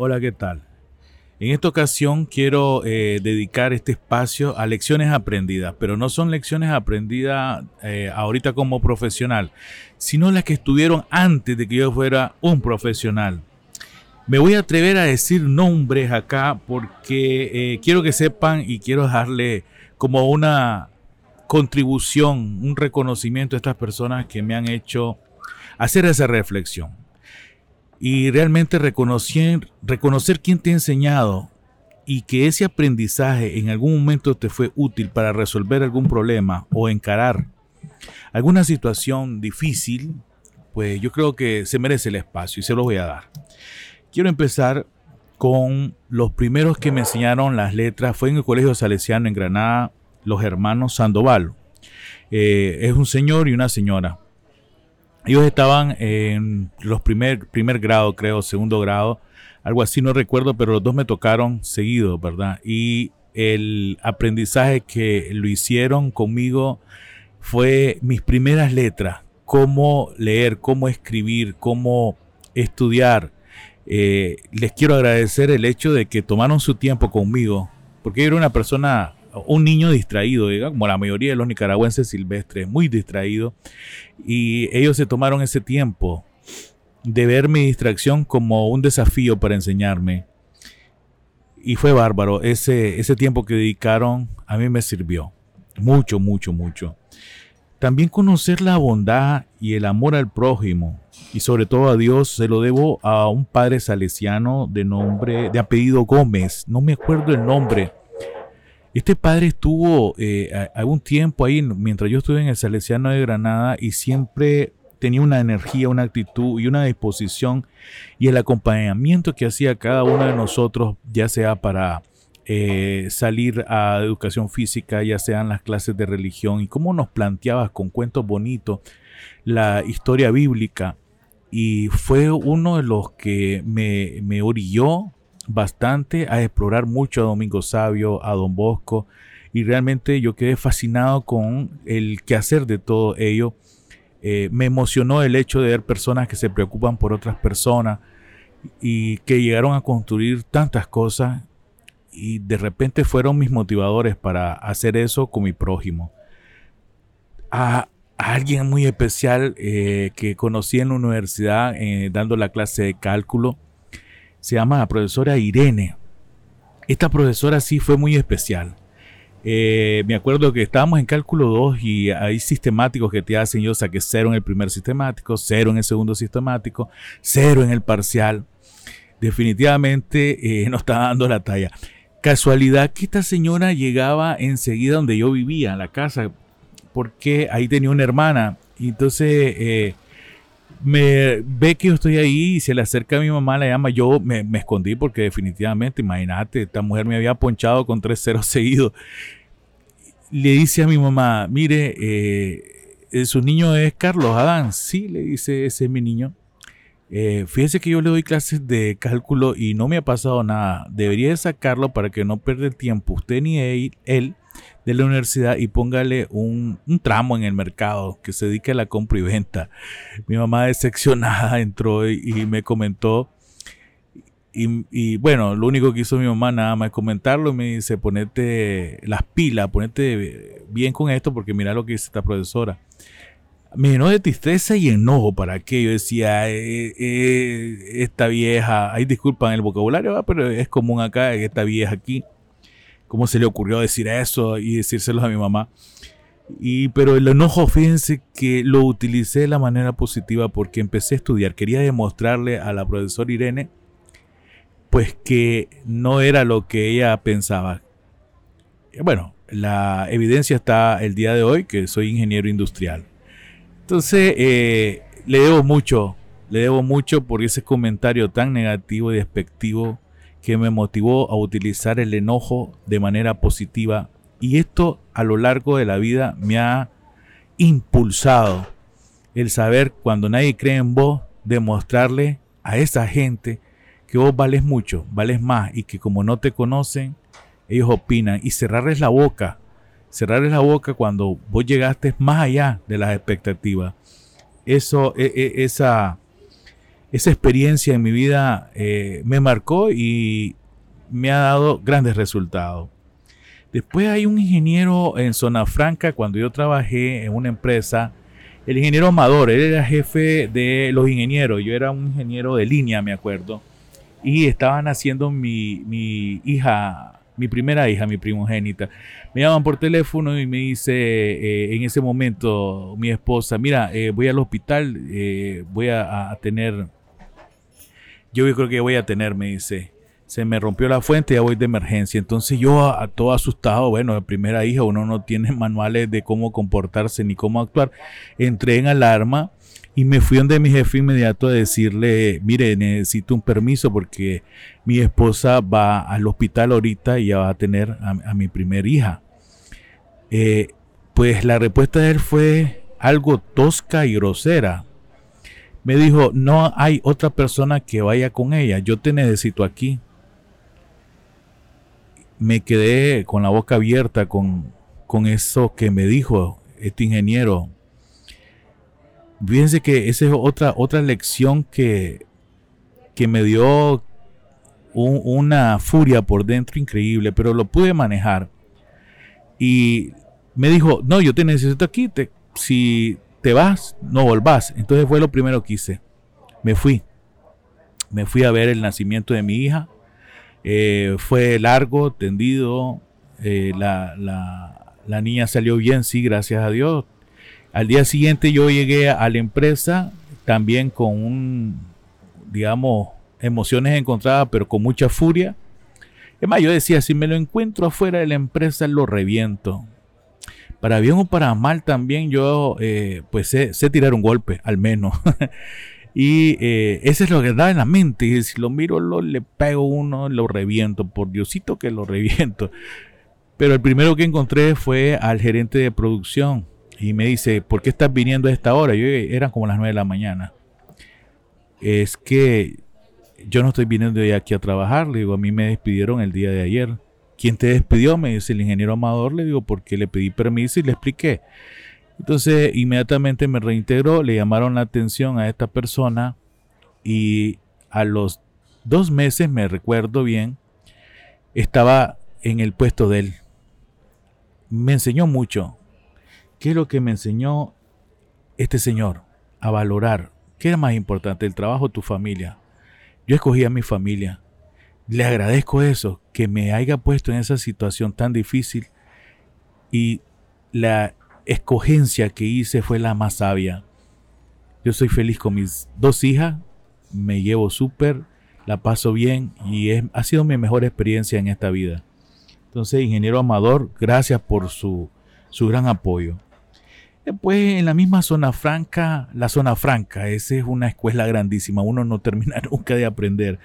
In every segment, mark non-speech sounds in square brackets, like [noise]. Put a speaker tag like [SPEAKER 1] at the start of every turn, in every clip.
[SPEAKER 1] Hola, ¿qué tal? En esta ocasión quiero eh, dedicar este espacio a lecciones aprendidas, pero no son lecciones aprendidas eh, ahorita como profesional, sino las que estuvieron antes de que yo fuera un profesional. Me voy a atrever a decir nombres acá porque eh, quiero que sepan y quiero dejarle como una contribución, un reconocimiento a estas personas que me han hecho hacer esa reflexión y realmente reconocer, reconocer quién te ha enseñado y que ese aprendizaje en algún momento te fue útil para resolver algún problema o encarar alguna situación difícil, pues yo creo que se merece el espacio y se lo voy a dar. Quiero empezar con los primeros que me enseñaron las letras. Fue en el Colegio Salesiano en Granada, los hermanos Sandoval. Eh, es un señor y una señora. Ellos estaban en los primer, primer grado, creo, segundo grado, algo así, no recuerdo, pero los dos me tocaron seguido, ¿verdad? Y el aprendizaje que lo hicieron conmigo fue mis primeras letras, cómo leer, cómo escribir, cómo estudiar. Eh, les quiero agradecer el hecho de que tomaron su tiempo conmigo, porque yo era una persona un niño distraído, como la mayoría de los nicaragüenses silvestres, muy distraído. Y ellos se tomaron ese tiempo de ver mi distracción como un desafío para enseñarme. Y fue bárbaro. Ese, ese tiempo que dedicaron a mí me sirvió. Mucho, mucho, mucho. También conocer la bondad y el amor al prójimo y sobre todo a Dios se lo debo a un padre salesiano de nombre, de apellido Gómez. No me acuerdo el nombre este padre estuvo eh, algún tiempo ahí mientras yo estuve en el Salesiano de Granada y siempre tenía una energía, una actitud y una disposición y el acompañamiento que hacía cada uno de nosotros, ya sea para eh, salir a educación física, ya sean las clases de religión y cómo nos planteabas con cuentos bonitos la historia bíblica. Y fue uno de los que me, me orilló bastante a explorar mucho a Domingo Sabio, a Don Bosco, y realmente yo quedé fascinado con el quehacer de todo ello. Eh, me emocionó el hecho de ver personas que se preocupan por otras personas y que llegaron a construir tantas cosas y de repente fueron mis motivadores para hacer eso con mi prójimo. A, alguien muy especial eh, que conocí en la universidad eh, dando la clase de cálculo se llama la profesora Irene. Esta profesora sí fue muy especial. Eh, me acuerdo que estábamos en cálculo 2 y hay sistemáticos que te hacen, yo saqué cero en el primer sistemático, cero en el segundo sistemático, cero en el parcial. Definitivamente eh, no estaba dando la talla. Casualidad que esta señora llegaba enseguida donde yo vivía, en la casa, porque ahí tenía una hermana. Y entonces eh, me ve que yo estoy ahí y se le acerca a mi mamá, la llama. Yo me, escondí porque definitivamente, imagínate, esta mujer me había ponchado con tres ceros [laughs] seguidos. Le dice a mi mamá, mire, eh, su niño es Carlos Adán. Sí, le dice, ese es mi niño. Eh, fíjese que yo le doy clases de cálculo y no me ha pasado nada. Debería sacarlo para que no pierda el tiempo usted ni él de la universidad y póngale un, tramo en el mercado que se dedique a la compra y venta. Mi mamá decepcionada entró y, me comentó. Y, bueno, lo único que hizo mi mamá nada más comentarlo y me dice, ponete las pilas, ponete bien con esto porque mira lo que dice esta profesora. Me llenó de tristeza y enojo para que yo decía, eh, eh, esta vieja, ahí disculpan el vocabulario, pero es común acá, esta vieja aquí cómo se le ocurrió decir eso y decírselo a mi mamá. Y, pero el enojo, fíjense que lo utilicé de la manera positiva porque empecé a estudiar. Quería demostrarle a la profesora Irene, pues que no era lo que ella pensaba. Bueno, la evidencia está el día de hoy, que soy ingeniero industrial. Entonces, eh, le debo mucho, le debo mucho por ese comentario tan negativo y despectivo que me motivó a utilizar el enojo de manera positiva y esto a lo largo de la vida me ha impulsado el saber cuando nadie cree en vos, demostrarle a esa gente que vos vales mucho, vales más y que como no te conocen, ellos opinan y cerrarles la boca, cerrarles la boca cuando vos llegaste más allá de las expectativas. Eso, e, e, esa, esa experiencia en mi vida eh, me marcó y me ha dado grandes resultados. Después hay un ingeniero en Zona Franca, cuando yo trabajé en una empresa, el ingeniero Amador, él era jefe de los ingenieros, yo era un ingeniero de línea, me acuerdo, y estaban haciendo mi, mi hija, mi primera hija, mi primogénita. Me llaman por teléfono y me dice eh, en ese momento mi esposa, mira, eh, voy al hospital, voy a tener, yo creo que voy a tener, me dice, se me rompió la fuente, ya voy de emergencia. Entonces yo a, todo asustado, bueno, de primera hija, uno no tiene manuales de cómo comportarse ni cómo actuar. Entré en alarma y me fui donde mi jefe inmediato a decirle, mire, necesito un permiso porque mi esposa va al hospital ahorita y ya va a tener a, mi primer hija. Eh, pues la respuesta de él fue algo tosca y grosera. Me dijo, no hay otra persona que vaya con ella, yo te necesito aquí me quedé con la boca abierta con, eso que me dijo este ingeniero. Fíjense que esa es otra, otra lección que, que me dio una furia por dentro increíble, pero lo pude manejar. Y me dijo, no, yo te necesito aquí, te, si te vas, no volvás. Entonces fue lo primero que hice. Me fui. Me fui a ver el nacimiento de mi hija eh, fue largo, tendido. Eh, la, la, niña salió bien, sí, gracias a Dios. Al día siguiente yo llegué a la empresa también con un, digamos, emociones encontradas, pero con mucha furia. Es más, yo decía, si me lo encuentro afuera de la empresa, lo reviento. Para bien o para mal también yo, eh, pues sé, tirar un golpe, al menos. [laughs] Y eh, es lo que da en la mente. Y si lo miro, lo, le pego uno, lo reviento. Por Diosito que lo [laughs] reviento. Pero el primero que encontré fue al gerente de producción. Y me dice, ¿por qué estás viniendo a esta hora? Yo eran como las 9 de la mañana. Es que yo no estoy viniendo de aquí a trabajar. Le digo, a mí me despidieron el día de ayer. ¿Quién te despidió? Me dice el ingeniero Amador. Le digo, porque le pedí permiso y le expliqué. Entonces inmediatamente me reintegró, le llamaron la atención a esta persona y a los dos meses, me recuerdo bien, estaba en el puesto de él. Me enseñó mucho. ¿Qué es lo que me enseñó este señor? A valorar. ¿Qué era más importante? El trabajo o tu familia. Yo escogí a mi familia. Le agradezco eso, que me haya puesto en esa situación tan difícil y la escogencia que hice fue la más sabia. Yo soy feliz con mis dos hijas, me llevo súper, la paso bien y es, ha sido mi mejor experiencia en esta vida. Entonces, ingeniero Amador, gracias por su, su gran apoyo. Después, en la misma zona franca, la zona franca, esa es una escuela grandísima, uno no [laughs] termina nunca de aprender.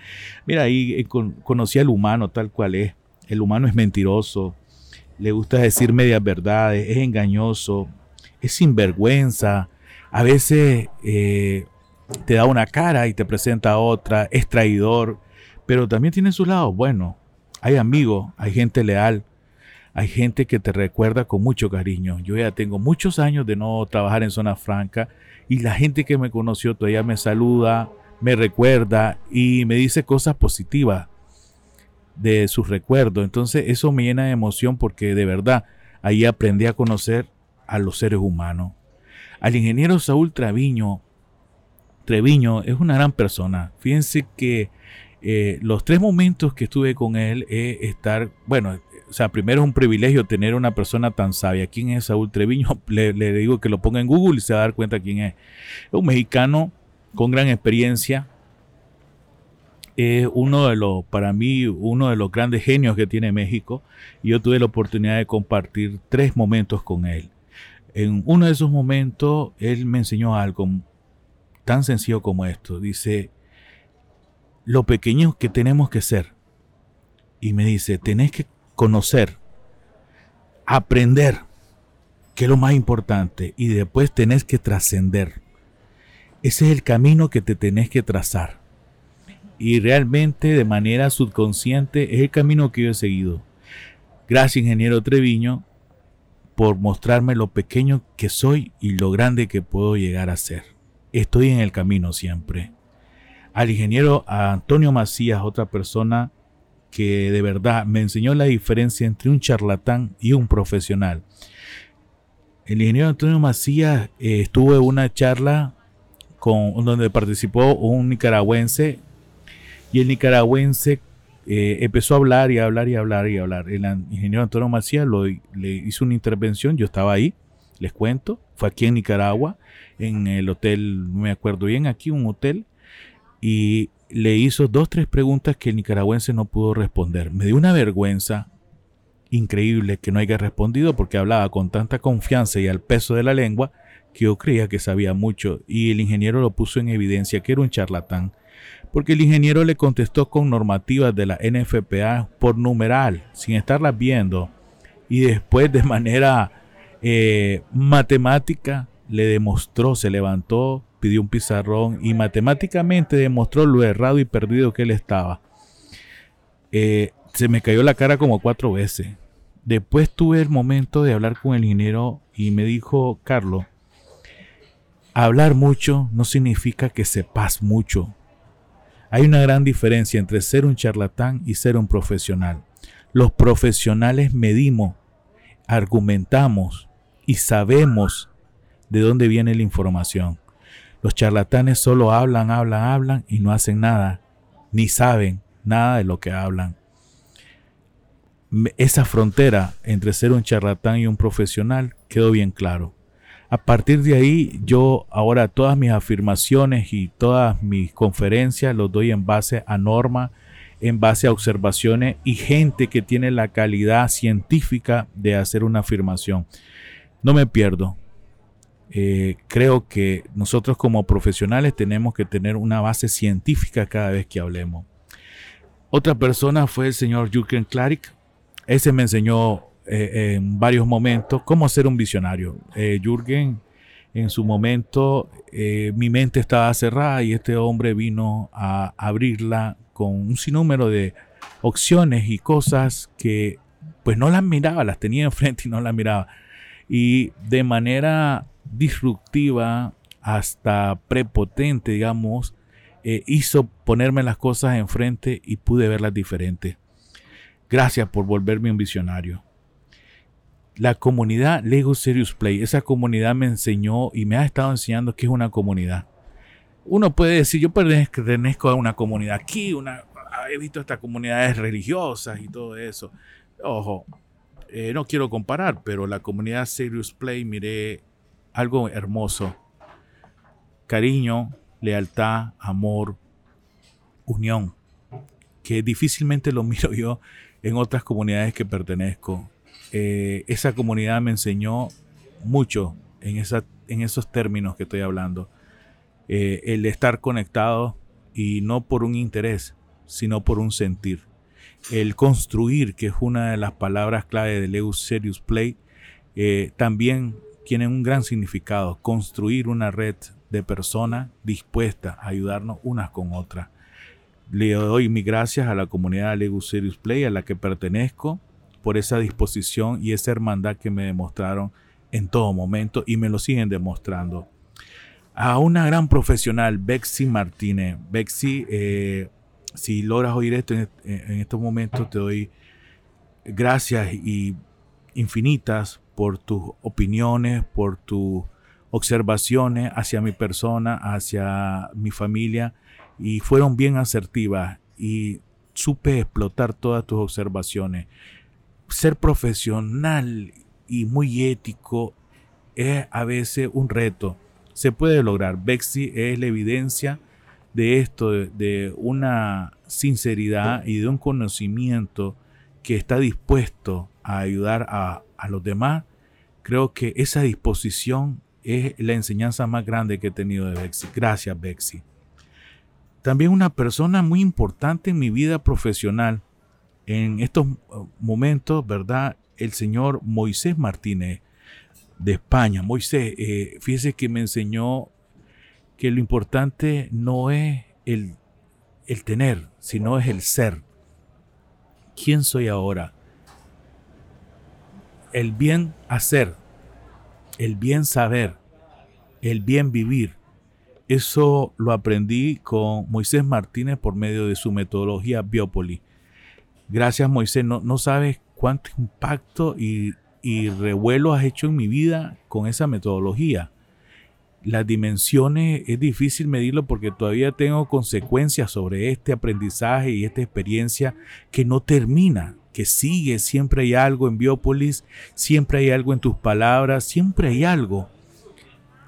[SPEAKER 1] Mira, ahí eh, conocí al humano tal cual es. El humano es mentiroso, le gusta decir medias verdades, es engañoso, es sinvergüenza, a veces eh, te da una cara y te presenta otra, es traidor, pero también tiene su lado bueno. Hay amigos, hay gente leal, hay gente que te recuerda con mucho cariño. Yo ya tengo muchos años de no trabajar en zona franca y la gente que me conoció todavía me saluda, me recuerda y me dice cosas positivas de sus recuerdos. Entonces eso me llena de emoción porque de verdad ahí aprendí a conocer a los seres humanos. Al ingeniero Saúl Treviño, Treviño es una gran persona. Fíjense que eh, los tres momentos que estuve con él es estar, bueno, o sea, primero es un privilegio tener una persona tan sabia. ¿Quién es Saúl Treviño? [laughs] Le, digo que lo ponga en Google y se va a dar cuenta quién es. Es un mexicano con gran experiencia, es uno de los, para mí, uno de los grandes genios que tiene México. Y yo tuve la oportunidad de compartir tres momentos con él. En uno de esos momentos, él me enseñó algo tan sencillo como esto. Dice, lo pequeño que tenemos que ser. Y me dice, tenés que conocer, aprender, que es lo más importante. Y después tenés que trascender. Ese es el camino que te tenés que trazar y realmente de manera subconsciente es el camino que yo he seguido. Gracias, ingeniero Treviño, por mostrarme lo pequeño que soy y lo grande que puedo llegar a ser. Estoy en el camino siempre. al ingeniero Antonio Macías, otra persona que de verdad me enseñó la diferencia entre un charlatán y un profesional. El ingeniero Antonio Macías eh, estuvo en una charla con, donde participó un nicaragüense y el nicaragüense eh, empezó a hablar y a hablar y a hablar y a hablar. El ingeniero Antonio Macías le hizo una intervención, yo estaba ahí, les cuento, fue aquí en Nicaragua, en el hotel, no me acuerdo bien, aquí un hotel, y le hizo dos, tres preguntas que el nicaragüense no pudo responder. Me dio una vergüenza increíble que no haya respondido porque hablaba con tanta confianza y al peso de la lengua que yo creía que sabía mucho y el ingeniero lo puso en evidencia que era un charlatán porque el ingeniero le contestó con normativas de la NFPA por numeral, sin estarlas viendo, y después de manera eh, matemática le demostró, se levantó, pidió un pizarrón y matemáticamente demostró lo errado y perdido que él estaba. Eh, se me cayó la cara como cuatro veces. Después tuve el momento de hablar con el ingeniero y me dijo, Carlos, hablar mucho no significa que sepas mucho. Hay una gran diferencia entre ser un charlatán y ser un profesional. Los profesionales medimos, argumentamos y sabemos de dónde viene la información. Los charlatanes solo hablan, hablan, hablan y no hacen nada, ni saben nada de lo que hablan. Esa frontera entre ser un charlatán y un profesional quedó bien claro. A partir de ahí, yo ahora todas mis afirmaciones y todas mis conferencias los doy en base a norma, en base a observaciones y gente que tiene la calidad científica de hacer una afirmación. No me pierdo, eh, creo que nosotros como profesionales tenemos que tener una base científica cada vez que hablemos. Otra persona fue el señor Jürgen Klarik. Ese me enseñó eh, en varios momentos cómo ser un visionario. Eh, Jürgen, en su momento, mi mente estaba cerrada y este hombre vino a abrirla con un sinnúmero de opciones y cosas que pues no las miraba, las tenía [laughs] enfrente y no las miraba. Y de manera disruptiva hasta prepotente, digamos, eh, hizo ponerme las cosas enfrente y pude verlas diferentes. Gracias por volverme un visionario. La comunidad Lego Serious Play, esa comunidad me enseñó y me ha estado enseñando que es una comunidad. Uno puede decir, yo pertenezco a una comunidad aquí, una, he visto estas comunidades religiosas y todo eso. Ojo, eh, no quiero comparar, pero la comunidad Serious Play, miré algo hermoso. Cariño, lealtad, amor, unión, que difícilmente lo [laughs] miro yo en otras comunidades que pertenezco. Eh, esa comunidad me enseñó mucho en, esa, en esos términos que estoy hablando. Eh, el estar conectado y no por un interés, sino por un sentir. El construir, que es una de las palabras clave de Leo Serious Play, eh, también tienen un gran significado, construir una red de personas dispuestas a ayudarnos unas con otras. Le doy mis gracias a la comunidad Lego Serious Play a la que pertenezco por esa disposición y esa hermandad que me demostraron en todo momento y me lo siguen demostrando. A una gran profesional, Bexy Martínez. Bexy, eh, si logras oír esto en, en estos momentos, te doy gracias y infinitas por tus opiniones, por tus observaciones hacia mi persona, hacia mi familia, y fueron bien asertivas y supe explotar todas tus observaciones. Ser profesional y muy ético es a veces un reto. Se puede lograr. Bexy es la evidencia de esto, de, una sinceridad y de un conocimiento que está dispuesto a ayudar a, a los demás, creo que esa disposición es la enseñanza más grande que he tenido de Bexy. Gracias, Bexy. También una persona muy importante en mi vida profesional en estos uh, momentos, ¿verdad? El señor Moisés Martínez de España. Moisés, eh, fíjese que me enseñó que lo importante no es el, el tener, sino es el ser. ¿Quién soy ahora? El bien hacer, el bien saber, el bien vivir, Eso lo aprendí con Moisés Martínez por medio de su metodología Biopoli. Gracias Moisés, no, sabes cuánto impacto y, y revuelo has hecho en mi vida con esa metodología. Las dimensiones es difícil medirlo porque todavía tengo consecuencias sobre este aprendizaje y esta experiencia que no termina, que sigue. Siempre hay algo en Biópolis, siempre hay algo en tus palabras, siempre hay algo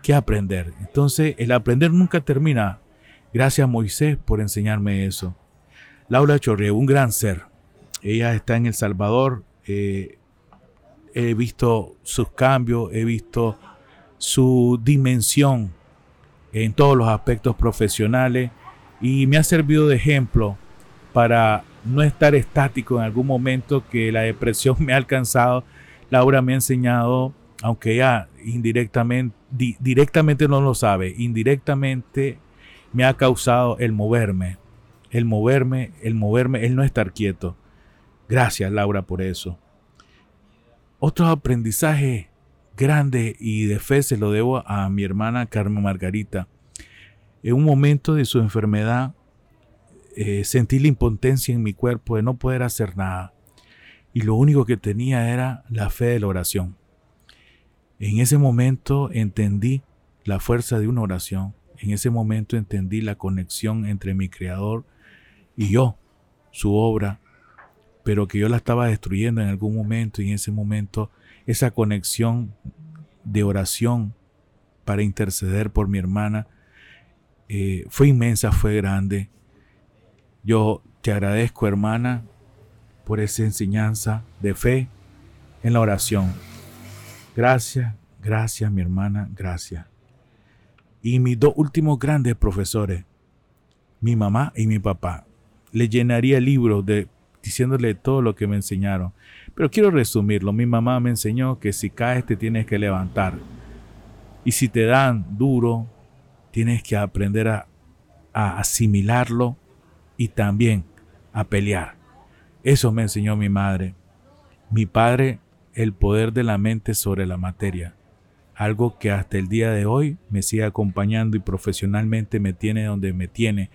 [SPEAKER 1] que aprender. Entonces, el aprender nunca termina. Gracias Moisés por enseñarme eso. Laura Chorre, un gran ser. Ella está en El Salvador. Eh, he visto sus cambios, he visto su dimensión en todos los aspectos profesionales y me ha servido de ejemplo para no estar estático en algún momento que la depresión [laughs] me ha alcanzado. Laura me ha enseñado, aunque ya indirectamente, directamente no lo sabe, indirectamente me ha causado el moverme, el moverme, el moverme, el no estar quieto. Gracias Laura por eso. Otro aprendizaje grande y de fe se lo debo a mi hermana Carmen Margarita. En un momento de su enfermedad eh, sentí la impotencia en mi cuerpo de no poder hacer nada. Y lo único que tenía era la fe de la oración. En ese momento entendí la fuerza de una oración. En ese momento entendí la conexión entre mi Creador y yo, su obra, pero que yo la estaba destruyendo en algún momento y en ese momento esa conexión de oración para interceder por mi hermana eh, fue inmensa, fue grande. Yo te agradezco, hermana, por esa enseñanza de fe en la oración. Gracias, gracias, mi hermana, gracias. Y mis dos últimos grandes profesores, mi mamá y mi papá, le llenaría el libro de diciéndole todo lo que me enseñaron. Pero quiero resumirlo. Mi mamá me enseñó que si caes te tienes que levantar. Y si te dan duro, tienes que aprender a, a asimilarlo y también a pelear. Eso me enseñó mi madre. Mi padre, el poder de la mente sobre la materia. Algo que hasta el día de hoy me sigue acompañando y profesionalmente me tiene donde me tiene.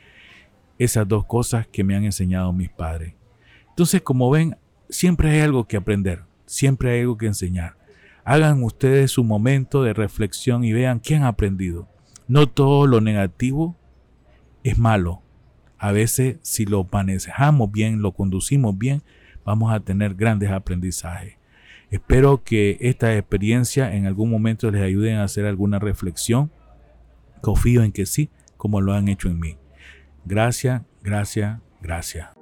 [SPEAKER 1] Esas dos cosas que me han enseñado mis padres. Entonces, como ven, siempre hay algo que aprender, siempre hay algo que enseñar. Hagan ustedes su momento de reflexión y vean qué han aprendido. No todo lo negativo es malo. A veces si lo manejamos bien, lo conducimos bien, vamos a tener grandes aprendizajes. Espero que esta experiencia en algún momento les ayude a hacer alguna reflexión. Confío en que sí, como lo han hecho en mí. Gracias, gracias, gracias.